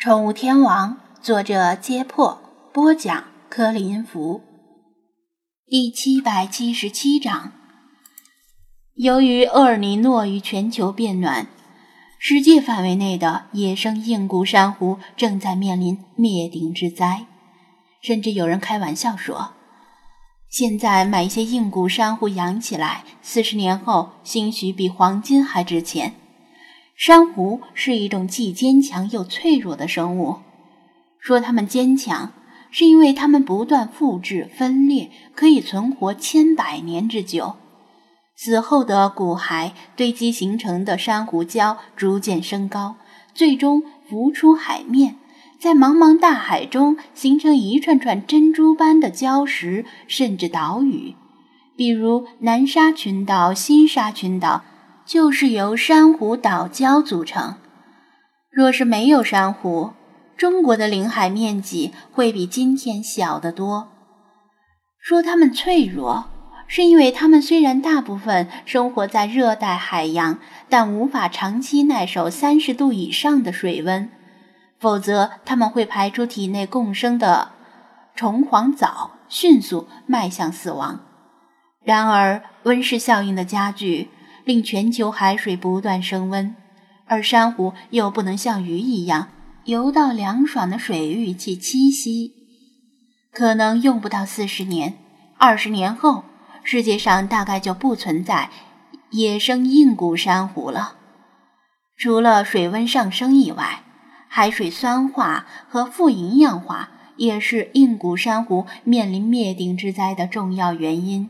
宠物天王，作者：揭破，播讲：柯林福。第七百七十七章。由于厄尔尼诺与全球变暖，世界范围内的野生硬骨珊瑚正在面临灭顶之灾。甚至有人开玩笑说：“现在买一些硬骨珊瑚养起来，四十年后兴许比黄金还值钱。”珊瑚是一种既坚强又脆弱的生物。说它们坚强，是因为它们不断复制分裂，可以存活千百年之久。死后的骨骸堆积形成的珊瑚礁逐渐升高，最终浮出海面，在茫茫大海中形成一串串珍珠般的礁石，甚至岛屿，比如南沙群岛、新沙群岛。就是由珊瑚岛礁组成。若是没有珊瑚，中国的领海面积会比今天小得多。说它们脆弱，是因为它们虽然大部分生活在热带海洋，但无法长期耐受三十度以上的水温，否则它们会排出体内共生的虫黄藻，迅速迈向死亡。然而，温室效应的加剧。令全球海水不断升温，而珊瑚又不能像鱼一样游到凉爽的水域去栖息，可能用不到四十年，二十年后，世界上大概就不存在野生硬骨珊瑚了。除了水温上升以外，海水酸化和富营养化也是硬骨珊瑚面临灭顶之灾的重要原因。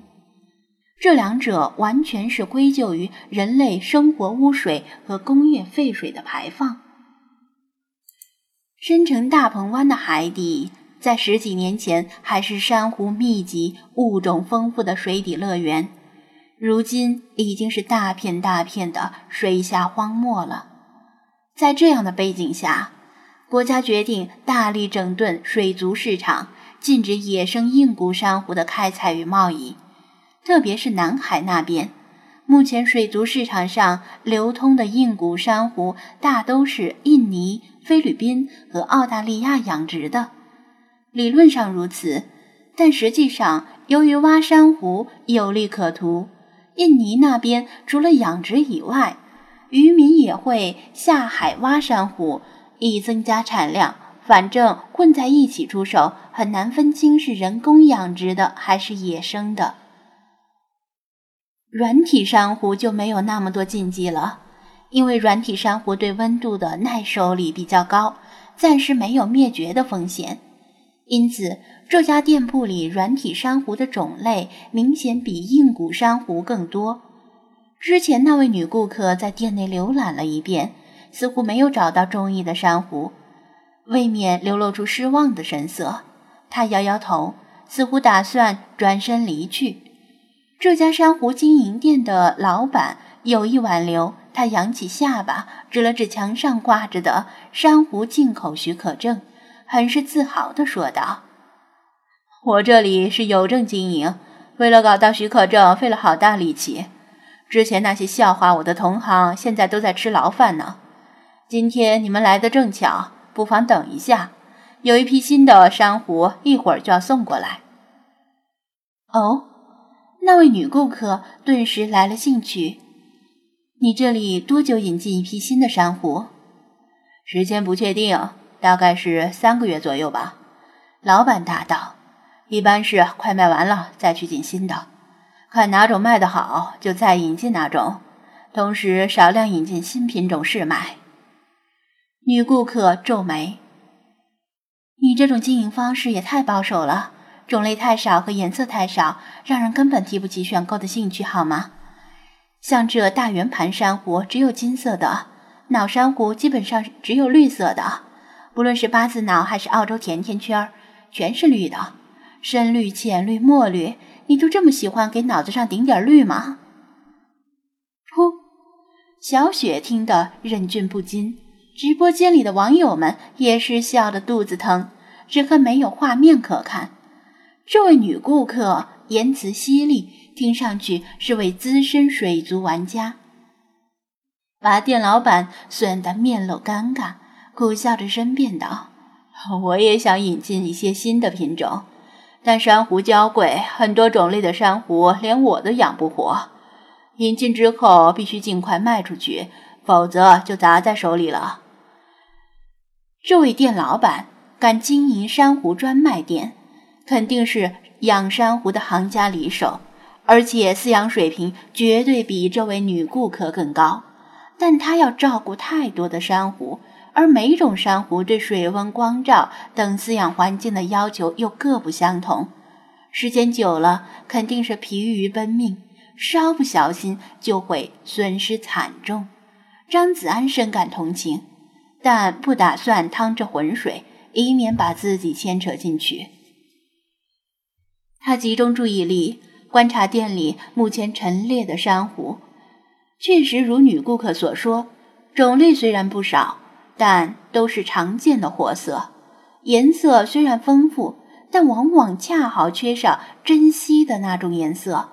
这两者完全是归咎于人类生活污水和工业废水的排放。深城大鹏湾的海底，在十几年前还是珊瑚密集、物种丰富的水底乐园，如今已经是大片大片的水下荒漠了。在这样的背景下，国家决定大力整顿水族市场，禁止野生硬骨珊瑚的开采与贸易。特别是南海那边，目前水族市场上流通的硬骨珊瑚大都是印尼、菲律宾和澳大利亚养殖的。理论上如此，但实际上，由于挖珊瑚有利可图，印尼那边除了养殖以外，渔民也会下海挖珊瑚，以增加产量。反正混在一起出售，很难分清是人工养殖的还是野生的。软体珊瑚就没有那么多禁忌了，因为软体珊瑚对温度的耐受力比较高，暂时没有灭绝的风险。因此，这家店铺里软体珊瑚的种类明显比硬骨珊瑚更多。之前那位女顾客在店内浏览了一遍，似乎没有找到中意的珊瑚，未免流露出失望的神色。她摇摇头，似乎打算转身离去。这家珊瑚经营店的老板有意挽留，他扬起下巴，指了指墙上挂着的珊瑚进口许可证，很是自豪地说道：“我这里是有证经营，为了搞到许可证，费了好大力气。之前那些笑话我的同行，现在都在吃牢饭呢。今天你们来的正巧，不妨等一下，有一批新的珊瑚，一会儿就要送过来。”哦。那位女顾客顿时来了兴趣。你这里多久引进一批新的珊瑚？时间不确定，大概是三个月左右吧。老板答道：“一般是快卖完了再去进新的，看哪种卖得好就再引进哪种，同时少量引进新品种试卖。”女顾客皱眉：“你这种经营方式也太保守了。”种类太少和颜色太少，让人根本提不起选购的兴趣，好吗？像这大圆盘珊瑚只有金色的，脑珊瑚基本上只有绿色的，不论是八字脑还是澳洲甜甜圈，全是绿的，深绿、浅绿、墨绿。你就这么喜欢给脑子上顶点绿吗？噗！小雪听得忍俊不禁，直播间里的网友们也是笑得肚子疼，只恨没有画面可看。这位女顾客言辞犀利，听上去是位资深水族玩家，把店老板损得面露尴尬，苦笑着申辩道：“我也想引进一些新的品种，但珊瑚娇贵，很多种类的珊瑚连我都养不活。引进之后必须尽快卖出去，否则就砸在手里了。”这位店老板敢经营珊瑚专卖店，肯定是养珊瑚的行家里手，而且饲养水平绝对比这位女顾客更高。但她要照顾太多的珊瑚，而每种珊瑚对水温、光照等饲养环境的要求又各不相同，时间久了肯定是疲于奔命，稍不小心就会损失惨重。张子安深感同情，但不打算趟这浑水，以免把自己牵扯进去。他集中注意力观察店里目前陈列的珊瑚。确实如女顾客所说，种类虽然不少，但都是常见的货色。颜色虽然丰富，但往往恰好缺少珍稀的那种颜色。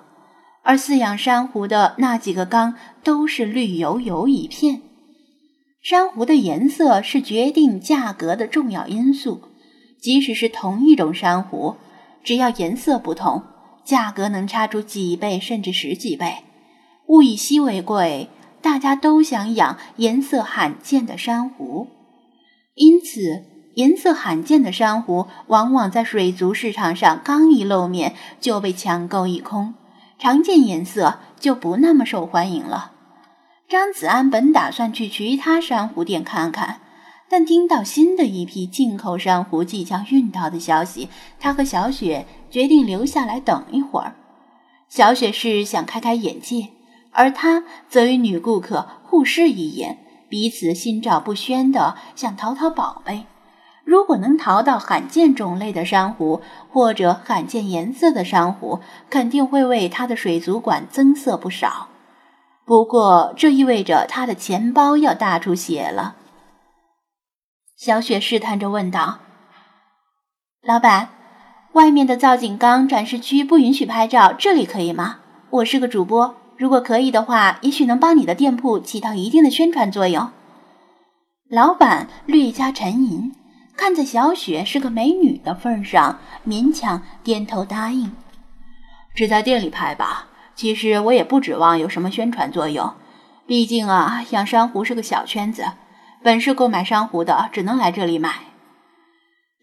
而饲养珊瑚的那几个缸都是绿油油一片。珊瑚的颜色是决定价格的重要因素，即使是同一种珊瑚，只要颜色不同，价格能差出几倍甚至十几倍。物以稀为贵，大家都想养颜色罕见的珊瑚，因此颜色罕见的珊瑚往往在水族市场上刚一露面就被抢购一空，常见颜色就不那么受欢迎了。张子安本打算去其他珊瑚店看看，但听到新的一批进口珊瑚即将运到的消息，他和小雪决定留下来等一会儿。小雪是想开开眼界。而他则与女顾客互视一眼，彼此心照不宣的想淘淘宝贝。如果能淘到罕见种类的珊瑚，或者罕见颜色的珊瑚，肯定会为他的水族馆增色不少。不过，这意味着他的钱包要大出血了。小雪试探着问道：“老板，外面的造景缸展示区不允许拍照，这里可以吗？我是个主播。”如果可以的话，也许能帮你的店铺起到一定的宣传作用。老板略加沉吟，看在小雪是个美女的份上，勉强点头答应：“只在店里拍吧。其实我也不指望有什么宣传作用，毕竟啊，养珊瑚是个小圈子，本是购买珊瑚的只能来这里买。”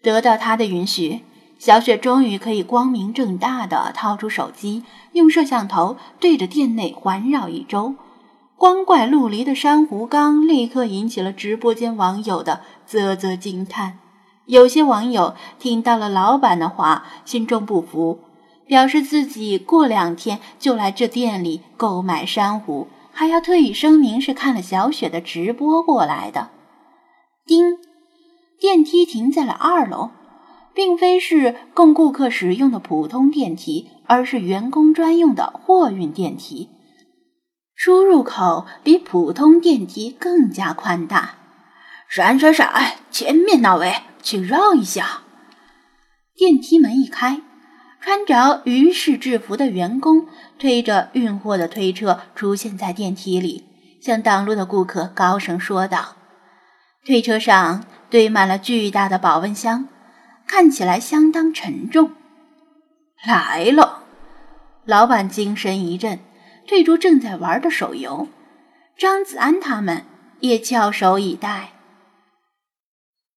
得到他的允许。小雪终于可以光明正大的掏出手机，用摄像头对着店内环绕一周。光怪陆离的珊瑚缸立刻引起了直播间网友的啧啧惊叹。有些网友听到了老板的话，心中不服，表示自己过两天就来这店里购买珊瑚，还要特意声明是看了小雪的直播过来的。叮，电梯停在了二楼。并非是供顾客使用的普通电梯，而是员工专用的货运电梯。出入口比普通电梯更加宽大。闪闪闪！前面那位，请让一下。电梯门一开，穿着鱼式制服的员工推着运货的推车出现在电梯里，向挡路的顾客高声说道：“推车上堆满了巨大的保温箱。”看起来相当沉重。来了，老板精神一振，退出正在玩的手游。张子安他们也翘首以待。